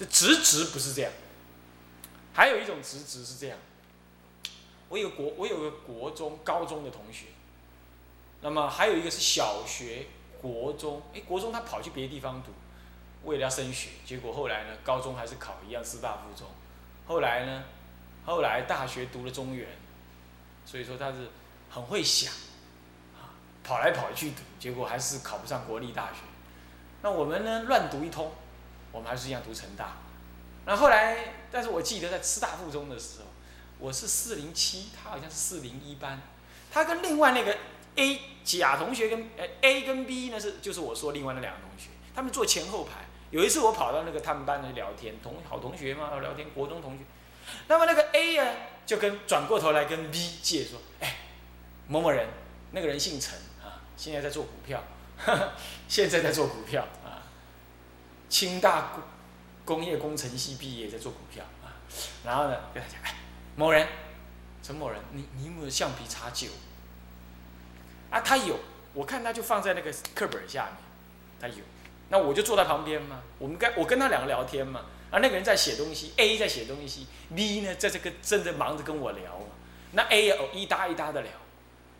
这直直不是这样，还有一种直直是这样。我有国，我有个国中、高中的同学，那么还有一个是小学、国中，哎，国中他跑去别的地方读，为了要升学，结果后来呢，高中还是考一样师大附中，后来呢，后来大学读了中原，所以说他是很会想，啊，跑来跑去读，结果还是考不上国立大学。那我们呢，乱读一通，我们还是一样读成大。那后来，但是我记得在师大附中的时候。我是四零七，他好像是四零一班，他跟另外那个 A 甲同学跟呃 A 跟 B 呢是就是我说另外那两个同学，他们坐前后排。有一次我跑到那个他们班的聊天，同好同学嘛聊天，国中同学。那么那个 A 呢就跟转过头来跟 B 借说，哎，某某人，那个人姓陈啊，现在在做股票，现在在做股票啊，清大工工业工程系毕业在做股票。啊，然后呢跟他讲哎。某人，陈某人，你你有没有橡皮擦旧？啊，他有，我看他就放在那个课本下面，他有，那我就坐在旁边嘛，我们跟我跟他两个聊天嘛，啊，那个人在写东西，A 在写东西，B 呢在这个正在忙着跟我聊嘛，那 A 哦一搭一搭的聊，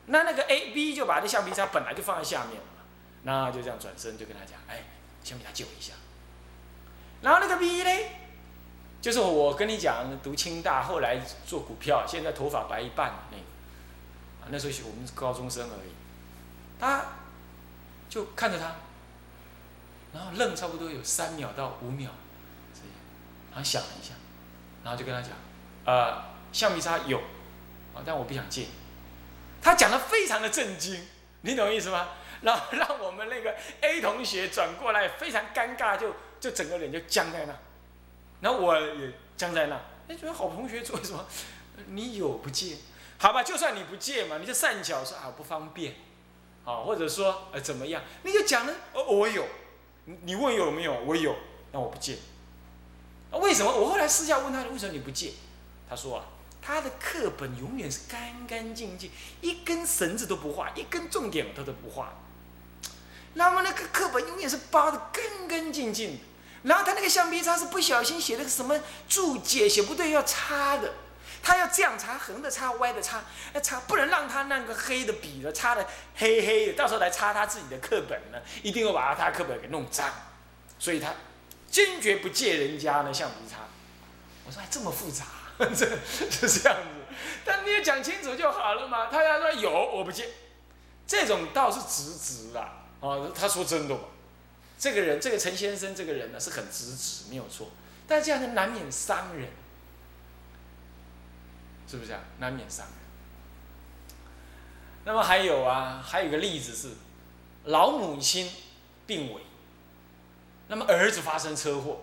那那个 A B 就把这橡皮擦本来就放在下面了嘛，那就这样转身就跟他讲，哎，橡皮擦借我一下，然后那个 B 呢？就是我跟你讲，读清大，后来做股票，现在头发白一半那个，那时候我们是高中生而已，他就看着他，然后愣差不多有三秒到五秒，这样，然后想了一下，然后就跟他讲，呃，橡皮擦有，啊，但我不想借。他讲的非常的震惊，你懂意思吗？然后让我们那个 A 同学转过来，非常尴尬，就就整个人就僵在那。然后我也僵在那，哎，觉得好同学做什么？你有不借？好吧，就算你不借嘛，你就善巧说啊不方便，好，或者说呃怎么样？你就讲呢，哦我有，你问有没有？我有，那我不借。为什么？我后来私下问他，为什么你不借？他说啊，他的课本永远是干干净净，一根绳子都不画，一根重点他都不画。那么那个课本永远是包的干干净净。然后他那个橡皮擦是不小心写了个什么注解，写不对要擦的，他要这样擦，横的擦，歪的擦，要擦不能让他那个黑的笔的擦的黑黑的，到时候来擦他自己的课本呢，一定会把他课本给弄脏，所以他坚决不借人家的橡皮擦。我说还这么复杂，这是这样子，但你也讲清楚就好了嘛。他要说有我不借，这种倒是直直的啊，他说真的。这个人，这个陈先生，这个人呢是很直直，没有错。但是这样呢，难免伤人，是不是啊？难免伤人。那么还有啊，还有一个例子是，老母亲病危，那么儿子发生车祸，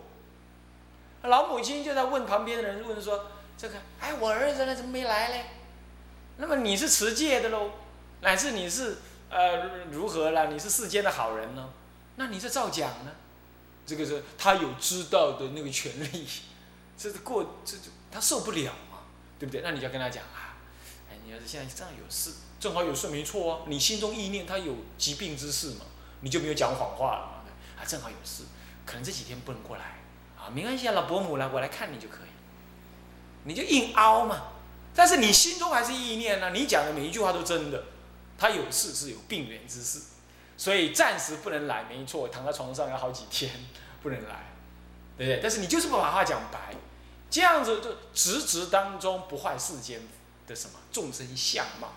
老母亲就在问旁边的人问说：“这个，哎，我儿子呢怎么没来嘞？那么你是持戒的喽，乃至你是呃如何了？你是世间的好人呢？”那你这造假呢？这个是他有知道的那个权利，这是过这就他受不了嘛，对不对？那你就要跟他讲啊，哎，你要是现在正好有事，正好有事没错啊，你心中意念他有疾病之事嘛，你就没有讲谎话了嘛，啊，正好有事，可能这几天不能过来，啊，没关系啊，老伯母来，我来看你就可以，你就硬凹嘛，但是你心中还是意念呢，你讲的每一句话都真的，他有事是有病源之事。所以暂时不能来，没错，躺在床上要好几天，不能来，对不对？但是你就是不把话讲白，这样子就直直当中不坏世间的什么众生相貌。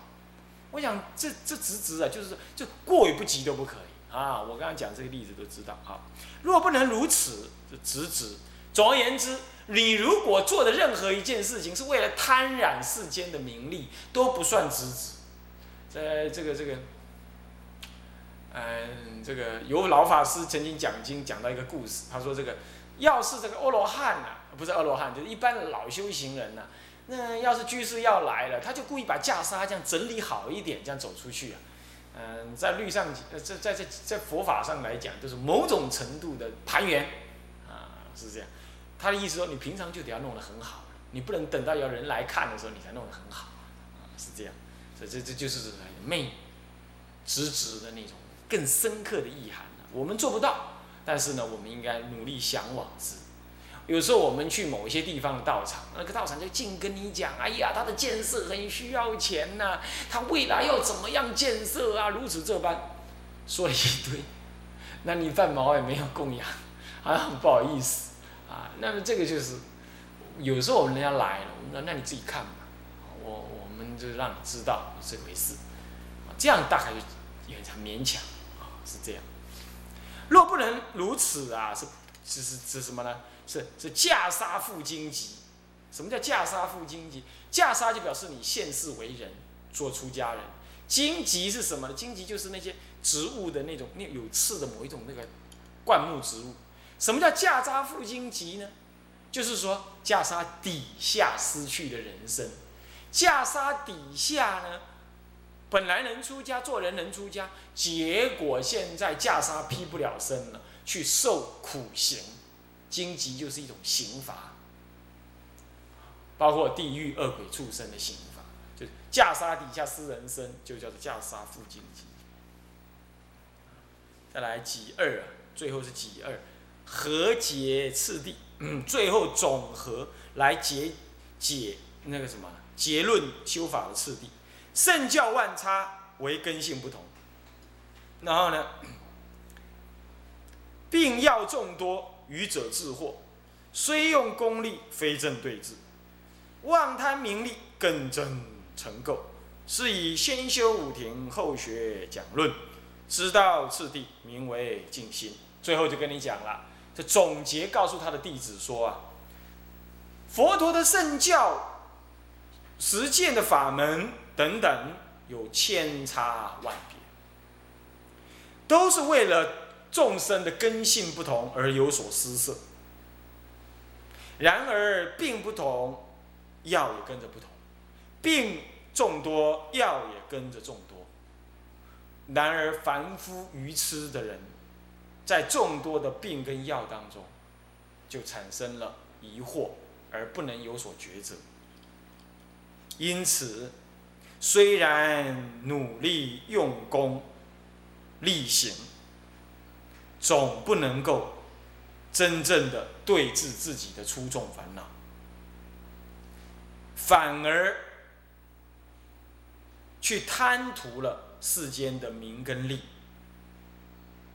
我想这这直直啊，就是就过于不及都不可以啊。我刚刚讲这个例子都知道啊。若不能如此，就直直。总而言之，你如果做的任何一件事情是为了贪染世间的名利，都不算直直。在这个这个。嗯，这个有老法师曾经讲经讲到一个故事，他说这个要是这个阿罗汉呐，不是阿罗汉，就是一般的老修行人呐，那要是居士要来了，他就故意把袈裟这样整理好一点，这样走出去啊。嗯，在律上，在在在在佛法上来讲，就是某种程度的盘圆啊，是这样。他的意思说，你平常就得要弄得很好，你不能等到有人来看的时候，你才弄得很好啊，是这样。所以这这就是昧直直的那种。更深刻的意涵我们做不到，但是呢，我们应该努力向往之。有时候我们去某一些地方的道场，那个道场就净跟你讲，哎呀，他的建设很需要钱呐，他未来要怎么样建设啊，如此这般，说了一堆，那你饭毛也没有供养，好像很不好意思啊。那么这个就是，有时候人家来了，我们说那你自己看吧，我我们就让你知道这回事，这样大概就也很勉强，是这样。若不能如此啊，是是是是什么呢？是是嫁杀负荆棘。什么叫嫁杀负荆棘？嫁杀就表示你现世为人，做出家人。荆棘是什么呢？荆棘就是那些植物的那种那有刺的某一种那个灌木植物。什么叫嫁杀负荆棘呢？就是说嫁杀底下失去的人生。嫁杀底下呢？本来能出家，做人能出家，结果现在袈裟披不了身了，去受苦刑，荆棘就是一种刑罚，包括地狱恶鬼畜生的刑罚，就是袈裟底下失人身，就叫做袈裟附荆棘。再来己二啊，最后是己二，和解次第，最后总和来结解那个什么结论修法的次第。圣教万差，为根性不同。然后呢，病药众多，愚者自惑。虽用功力，非正对治。妄贪名利，更增成垢。是以先修五庭，后学讲论，知道次第，名为静心。最后就跟你讲了，这总结告诉他的弟子说啊，佛陀的圣教实践的法门。等等，有千差万别，都是为了众生的根性不同而有所施设。然而病不同，药也跟着不同；病众多，药也跟着众多。然而凡夫愚痴的人，在众多的病跟药当中，就产生了疑惑，而不能有所抉择。因此。虽然努力用功力行，总不能够真正的对治自己的出众烦恼，反而去贪图了世间的名跟利。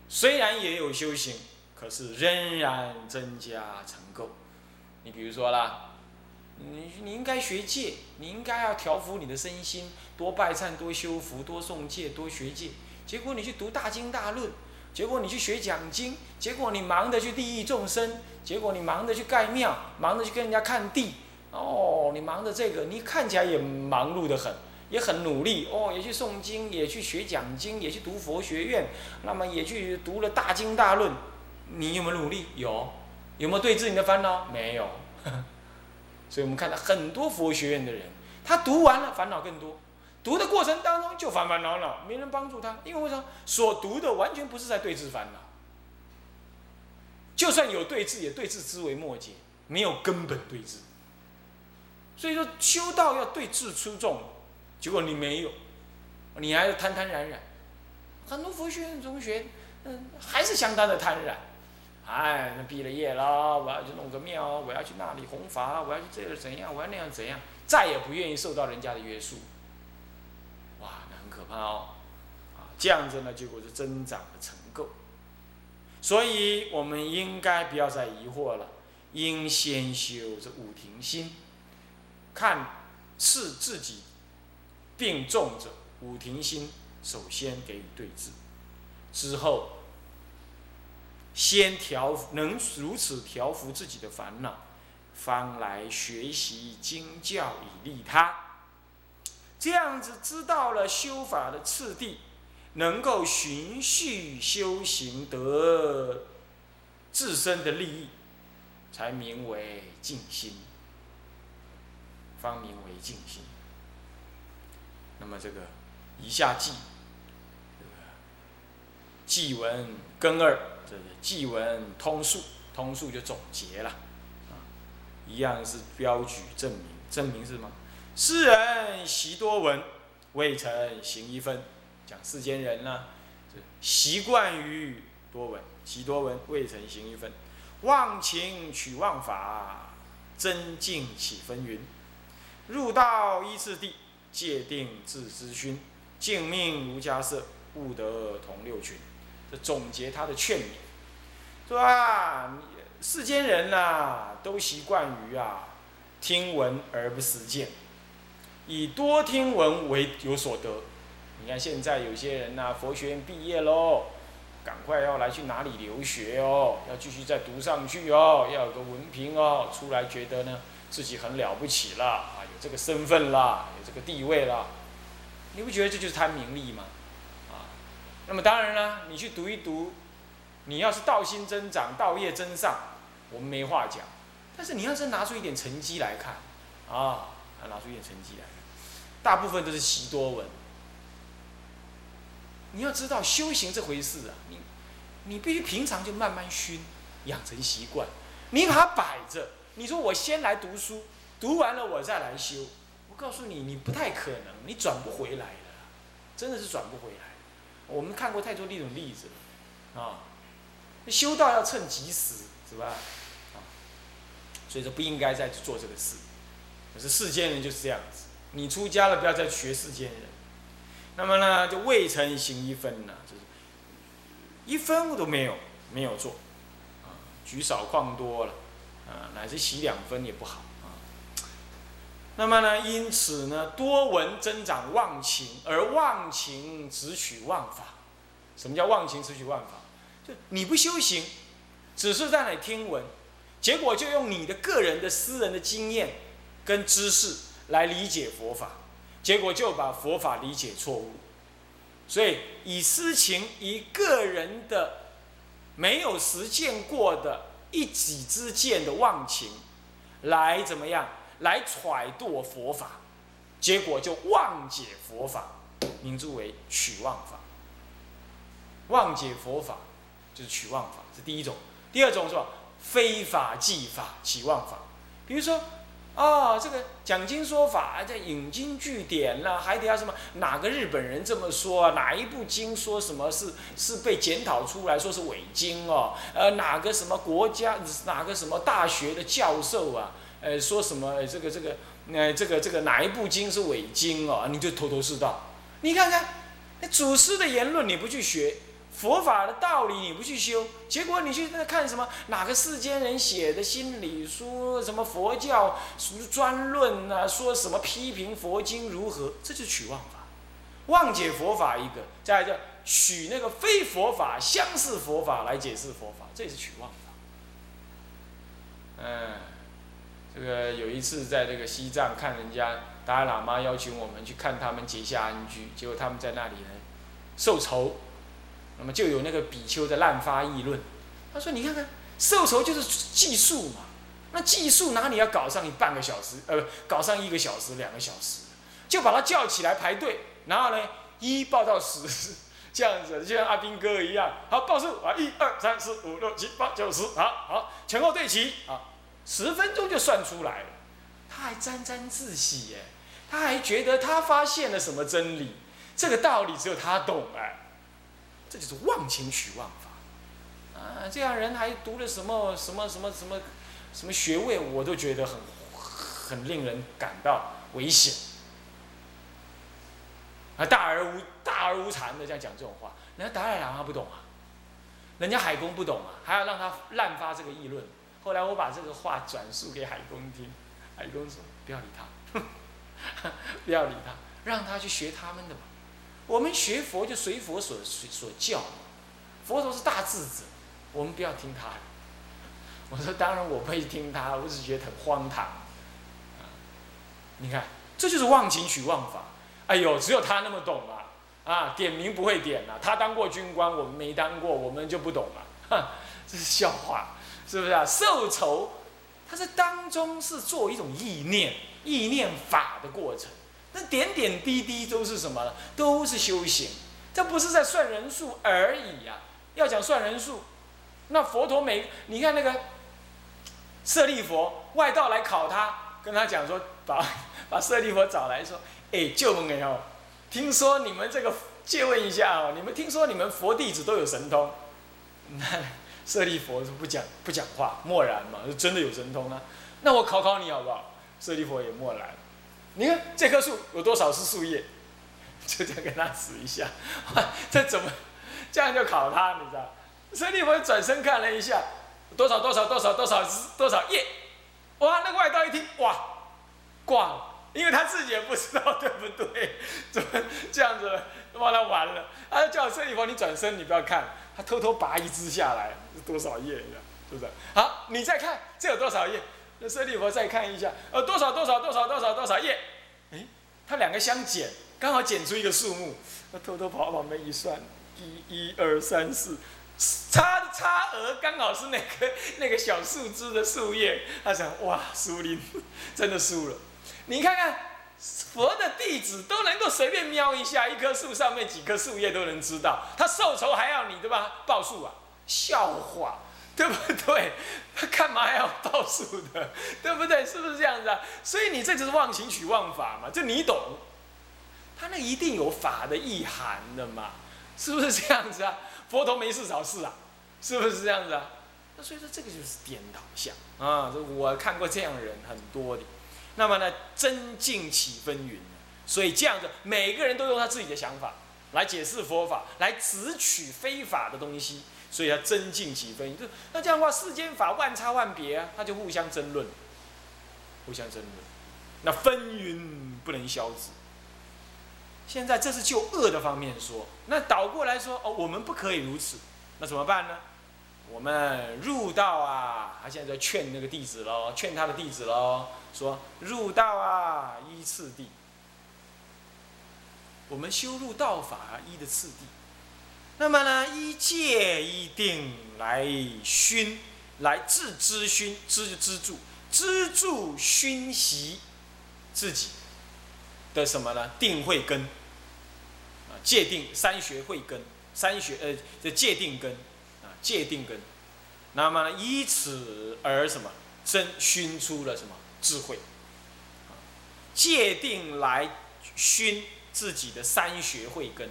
虽然也有修行，可是仍然增加成垢。你比如说啦。你你应该学戒，你应该要调伏你的身心，多拜忏，多修福，多诵戒，多学戒。结果你去读大经大论，结果你去学讲经，结果你忙着去利益众生，结果你忙着去盖庙，忙着去跟人家看地。哦，你忙着这个，你看起来也忙碌的很，也很努力。哦，也去诵经，也去学讲经，也去读佛学院，那么也去读了大经大论。你有没有努力？有。有没有对治你的烦恼？没有。所以我们看到很多佛学院的人，他读完了烦恼更多，读的过程当中就烦烦恼恼，没人帮助他，因为为什么？所读的完全不是在对治烦恼，就算有对治，也对治枝微末节，没有根本对治。所以说修道要对治出众，结果你没有，你还是贪贪然然，很多佛学院同学，嗯，还是相当的贪婪。哎，那毕了业了，我要去弄个庙，我要去那里弘法，我要去这个怎样，我要那样怎样，再也不愿意受到人家的约束。哇，那很可怕哦！啊，这样子呢，结果是增长的成垢。所以我们应该不要再疑惑了，应先修这五停心，看是自己病重者，五停心首先给予对治，之后。先调能如此调伏自己的烦恼，方来学习经教以利他。这样子知道了修法的次第，能够循序修行得自身的利益，才名为静心，方名为静心。那么这个以下记，记文根二。这个记文通述，通述就总结了，啊，一样是标举证明，证明是什么？世人习多闻，未曾行一分。讲世间人呢，习惯于多闻，习多闻，未曾行一分。忘情取忘法，真境起纷纭。入道依次第，界定自知勋。静命如家舍，悟得同六群。这总结他的劝勉，说啊，世间人呐，都习惯于啊，听闻而不实践，以多听闻为有所得。你看现在有些人呐，佛学院毕业喽，赶快要来去哪里留学哦，要继续再读上去哦，要有个文凭哦，出来觉得呢自己很了不起了啊，有这个身份啦，有这个地位啦，你不觉得这就是贪名利吗？那么当然了，你去读一读，你要是道心增长，道业增上，我们没话讲。但是你要是拿出一点成绩来看，啊，拿出一点成绩来，大部分都是习多闻。你要知道修行这回事啊，你你必须平常就慢慢熏，养成习惯。你把它摆着，你说我先来读书，读完了我再来修，我告诉你，你不太可能，你转不回来的，真的是转不回来。我们看过太多那种例子了，啊，修道要趁及时，是吧？啊，所以说不应该再去做这个事。可是世间人就是这样子，你出家了，不要再学世间人。那么呢，就未曾行一分呢，就是一分都没有，没有做，啊，举少旷多了，啊，乃至洗两分也不好啊。那么呢，因此呢，多闻增长忘情，而忘情只取忘法。什么叫忘情只取忘法？就你不修行，只是在那里听闻，结果就用你的个人的私人的经验跟知识来理解佛法。结果就把佛法理解错误，所以以私情、以个人的没有实践过的一己之见的忘情，来怎么样？来揣度佛法，结果就忘解佛法，名著为取妄法。忘解佛法就是取妄法，是第一种。第二种是吧？非法记法起妄法，比如说。啊，这个讲经说法，这引经据典了，还得要什么？哪个日本人这么说啊？哪一部经说什么是是被检讨出来说是伪经哦？呃，哪个什么国家，哪个什么大学的教授啊？呃，说什么这个这个，呃，这个这个哪一部经是伪经哦？你就头头是道。你看看，那祖师的言论你不去学。佛法的道理你不去修，结果你去那看什么哪个世间人写的心理书，什么佛教什么专论啊，说什么批评佛经如何，这就取妄法，妄解佛法一个，再叫取那个非佛法相似佛法来解释佛法，这也是取妄法。嗯，这个有一次在这个西藏看人家达赖喇嘛邀请我们去看他们结下安居，结果他们在那里呢受酬。那么就有那个比丘在滥发议论，他说：“你看看，受酬就是计数嘛，那计数哪里要搞上一半个小时，呃，搞上一个小时、两个小时，就把他叫起来排队，然后呢，一报到十，这样子，就像阿兵哥一样，好报数啊，一二三四五六七八九十，好好前后对齐，啊，十分钟就算出来了，他还沾沾自喜耶，他还觉得他发现了什么真理，这个道理只有他懂哎。”这就是忘情取妄法，啊，这样人还读了什么什么什么什么什么学位，我都觉得很很令人感到危险。啊，大而无大而无常的这样讲这种话，人家达赖喇嘛不懂啊，人家海公不懂啊，还要让他滥发这个议论。后来我把这个话转述给海公听，海公说不要理他，不要理他，让他去学他们的吧。我们学佛就随佛所所教，佛陀是大智者，我们不要听他的。我说当然我不会听他，我只是觉得很荒唐。你看，这就是忘情取妄法。哎呦，只有他那么懂啊！啊，点名不会点啊，他当过军官，我们没当过，我们就不懂了。哼，这是笑话，是不是啊？受酬，他在当中是做一种意念、意念法的过程。那点点滴滴都是什么？都是修行，这不是在算人数而已呀！要讲算人数，那佛陀每你看那个舍利佛外道来考他，跟他讲说，把把舍利佛找来说，哎，救门哎哦，听说你们这个借问一下哦，你们听说你们佛弟子都有神通，那 舍利佛是不讲不讲话，默然嘛，是真的有神通啊。那我考考你好不好？舍利佛也默然。你看这棵树有多少是树叶？就这样跟他指一下，这怎么这样就考他？你知道？舍利佛转身看了一下，多少多少多少多少多少叶？哇，那个外道一听，哇，挂了，因为他自己也不知道对不对，怎么这样子，把他完了。他就叫舍利佛，你转身，你不要看。他偷偷拔一支下来，多少页？是不是？好，你再看，这有多少页？那舍利佛再看一下，呃，多少多少多少多少多少页？哎，他两个相减，刚好减出一个数目。他偷偷跑到旁边一算，一、一、二、三、四，差差额刚好是那个 那个小树枝的树叶。他想，哇，输林 真的输了。你看看，佛的弟子都能够随便瞄一下一棵树上面几棵树叶都能知道，他受仇还要你对吧？报数啊，笑话。对不对？他干嘛要报数的？对不对？是不是这样子啊？所以你这就是忘情取妄法嘛？就你懂，他那一定有法的意涵的嘛？是不是这样子啊？佛陀没事找事啊？是不是这样子啊？那所以说这个就是颠倒相啊！我看过这样的人很多的。那么呢，真境起纷纭，所以这样子每个人都用他自己的想法来解释佛法，来直取非法的东西。所以要增进几分，就那这样的话，世间法万差万别啊，他就互相争论，互相争论，那纷纭不能消止。现在这是就恶的方面说，那倒过来说，哦，我们不可以如此，那怎么办呢？我们入道啊，他现在在劝那个弟子喽，劝他的弟子喽，说入道啊，依次第，我们修入道法依的次第。那么呢，依戒依定来熏，来自知熏，知就资助，资助熏习自己的什么呢？定慧根啊，戒定三学慧根，三学呃，这戒定根啊，戒定根。那么呢，以此而什么？真熏出了什么智慧？戒定来熏自己的三学慧根。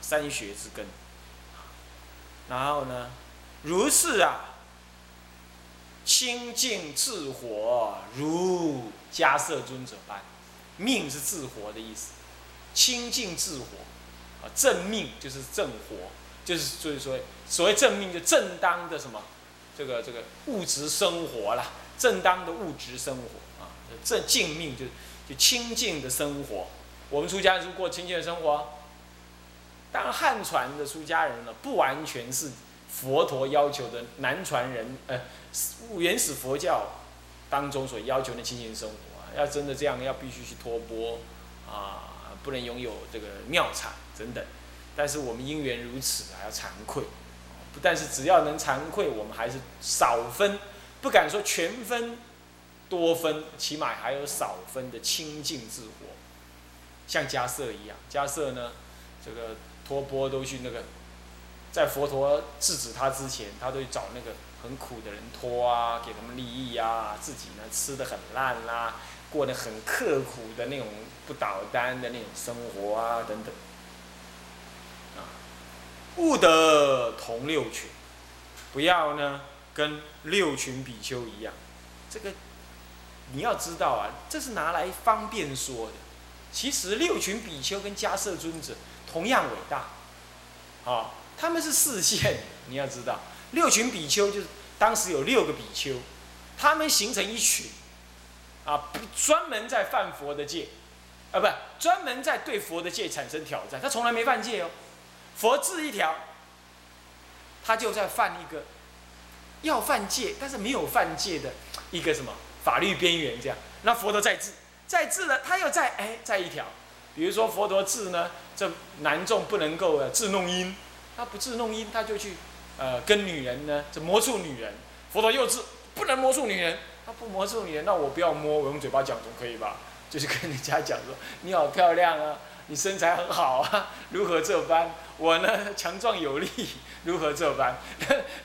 三学之根，然后呢，如是啊，清净自活，如迦摄尊者般，命是自活的意思，清净自活，啊，正命就是正活，就是所以说，所谓正命就正当的什么，这个这个物质生活啦，正当的物质生活啊，正净命就就清净的生活，我们出家人过清净的生活。当，汉传的出家人呢，不完全是佛陀要求的南传人，呃，原始佛教当中所要求的清净生活。要真的这样，要必须去托钵啊，不能拥有这个庙产等等。但是我们因缘如此，还要惭愧。不但是只要能惭愧，我们还是少分，不敢说全分、多分，起码还有少分的清净之火。像迦摄一样，迦摄呢，这个。托钵都去那个，在佛陀制止他之前，他都去找那个很苦的人托啊，给他们利益啊，自己呢吃的很烂啦，过得很刻苦的那种不倒单的那种生活啊，等等。啊，不得同六群，不要呢跟六群比丘一样。这个你要知道啊，这是拿来方便说的。其实六群比丘跟迦摄尊者。同样伟大，啊，他们是视线，你要知道，六群比丘就是当时有六个比丘，他们形成一群，啊，专门在犯佛的戒，啊，不，专门在对佛的戒产生挑战。他从来没犯戒哦，佛制一条，他就在犯一个要犯戒，但是没有犯戒的一个什么法律边缘这样。那佛陀在治，在治了，他又在哎在一条。比如说佛陀治呢，这男众不能够呃治弄阴，他不治弄阴，他就去呃跟女人呢，这魔术女人。佛陀又治不能魔术女人，他不魔术女人，那我不要摸，我用嘴巴讲总可以吧？就是跟人家讲说，你好漂亮啊，你身材很好啊，如何这般？我呢强壮有力，如何这般？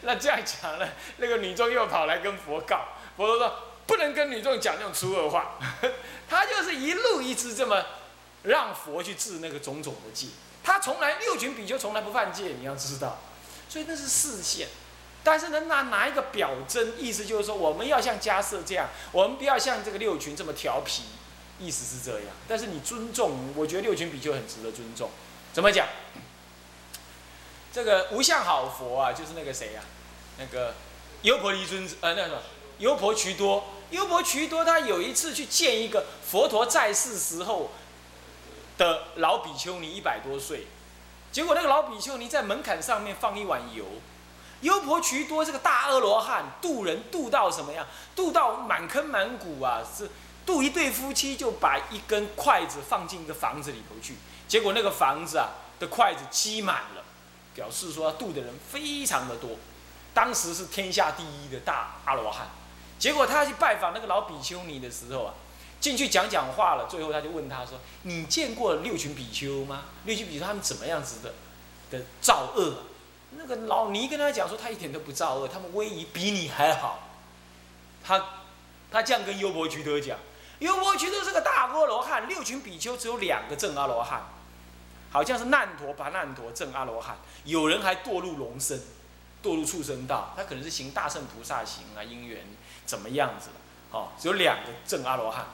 那这样讲呢，那个女众又跑来跟佛告，佛陀说不能跟女众讲那种粗恶话，他就是一路一直这么。让佛去治那个种种的戒，他从来六群比丘从来不犯戒，你要知道，所以那是视线，但是呢，拿拿一个表征，意思就是说，我们要像迦叶这样，我们不要像这个六群这么调皮，意思是这样。但是你尊重，我觉得六群比丘很值得尊重。怎么讲？这个无相好佛啊，就是那个谁呀？那个优婆离尊，呃，那个优婆渠多。优婆渠多他有一次去见一个佛陀在世时候的老比丘尼，一百多岁。结果那个老比丘尼在门槛上面放一碗油。优婆渠多这个大阿罗汉渡人渡到什么样？渡到满坑满谷啊！是渡一对夫妻就把一根筷子放进一个房子里头去，结果那个房子啊的筷子积满了，表示说渡的人非常的多。当时是天下第一的大阿罗汉。结果他去拜访那个老比丘尼的时候啊，进去讲讲话了，最后他就问他说：“你见过六群比丘吗？六群比丘他们怎么样子的的造恶？”那个老尼跟他讲说，他一点都不造恶，他们威仪比你还好。他他这样跟优婆渠多讲，优婆渠多是个大阿罗汉，六群比丘只有两个正阿罗汉，好像是难陀跋难陀正阿罗汉，有人还堕入龙身，堕入畜生道，他可能是行大圣菩萨行啊，因缘怎么样子的，哦，只有两个正阿罗汉，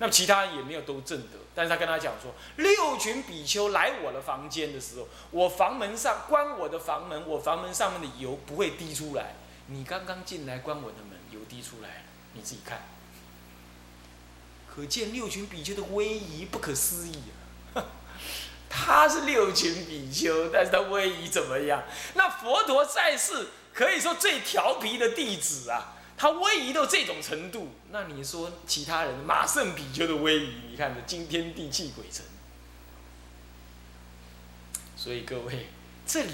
那么其他人也没有都正德。但是他跟他讲说，六群比丘来我的房间的时候，我房门上关我的房门，我房门上面的油不会滴出来。你刚刚进来关我的门，油滴出来了，你自己看。可见六群比丘的威仪不可思议啊！他是六群比丘，但是他威仪怎么样？那佛陀在世可以说最调皮的弟子啊。他威仪到这种程度，那你说其他人马胜比丘的威仪，你看这惊天地泣鬼神。所以各位，这里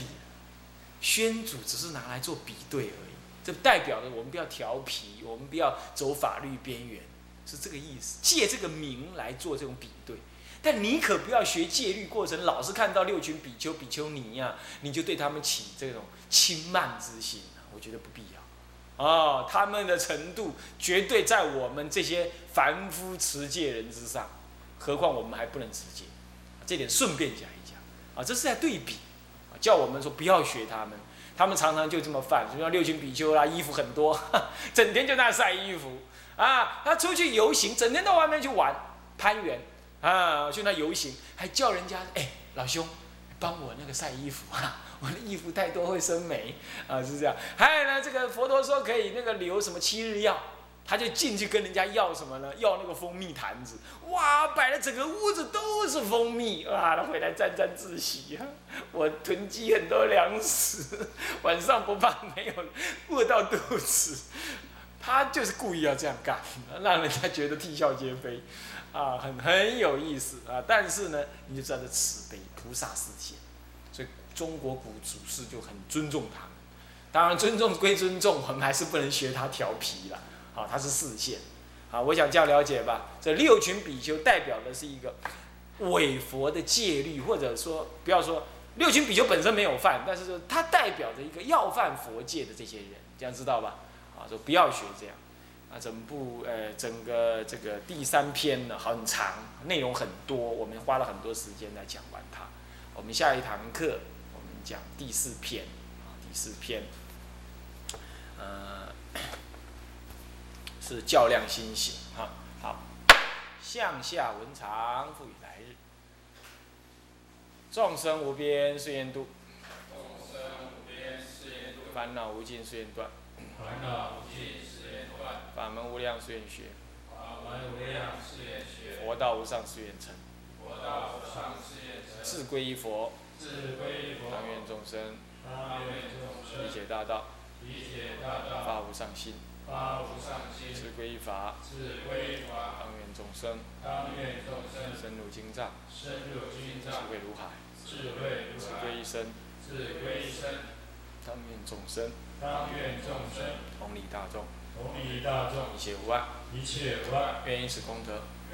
宣主只是拿来做比对而已，这代表着我们不要调皮，我们不要走法律边缘，是这个意思。借这个名来做这种比对，但你可不要学戒律过程，老是看到六群比丘、比丘尼呀，你就对他们起这种轻慢之心我觉得不必要。哦，他们的程度绝对在我们这些凡夫持戒人之上，何况我们还不能持戒，这点顺便讲一讲啊，这是在对比，叫我们说不要学他们，他们常常就这么犯，就像六群比丘啦，衣服很多，整天就那晒衣服。啊，他出去游行，整天到外面去玩攀援。啊，去那游行，还叫人家哎老兄，帮我那个晒衣服啊。我 的衣服太多会生霉，啊是这样。还有呢，这个佛陀说可以那个留什么七日药，他就进去跟人家要什么呢？要那个蜂蜜坛子，哇，摆了整个屋子都是蜂蜜，哇，他回来沾沾自喜啊。我囤积很多粮食，晚上不怕没有饿到肚子。他就是故意要这样干，让人家觉得啼笑皆非，啊，很很有意思啊。但是呢，你就知道这慈悲菩萨世界。中国古祖师就很尊重他，当然尊重归尊重，我们还是不能学他调皮了。好，他是四线，好，我想这样了解吧。这六群比丘代表的是一个伪佛的戒律，或者说不要说六群比丘本身没有犯，但是说它代表着一个要犯佛戒的这些人，这样知道吧？啊，说不要学这样。啊，整部呃整个这个第三篇呢很长，内容很多，我们花了很多时间来讲完它。我们下一堂课。讲第四篇啊，第四篇，呃，是较量心性哈。好，向下文长赋予来日，众生无边誓愿度，众生无边誓愿度，烦恼无尽誓愿断，烦恼无尽誓愿断，法门无量誓愿学，法门无量誓愿学，佛道无上誓愿成，佛道无上誓愿成，自归依佛。当愿众生，理解大道，发无上心，自归依法，当愿众生，深入经藏，智慧如海，智归一生，当愿众生，同理大众，一切无碍，愿以此功德，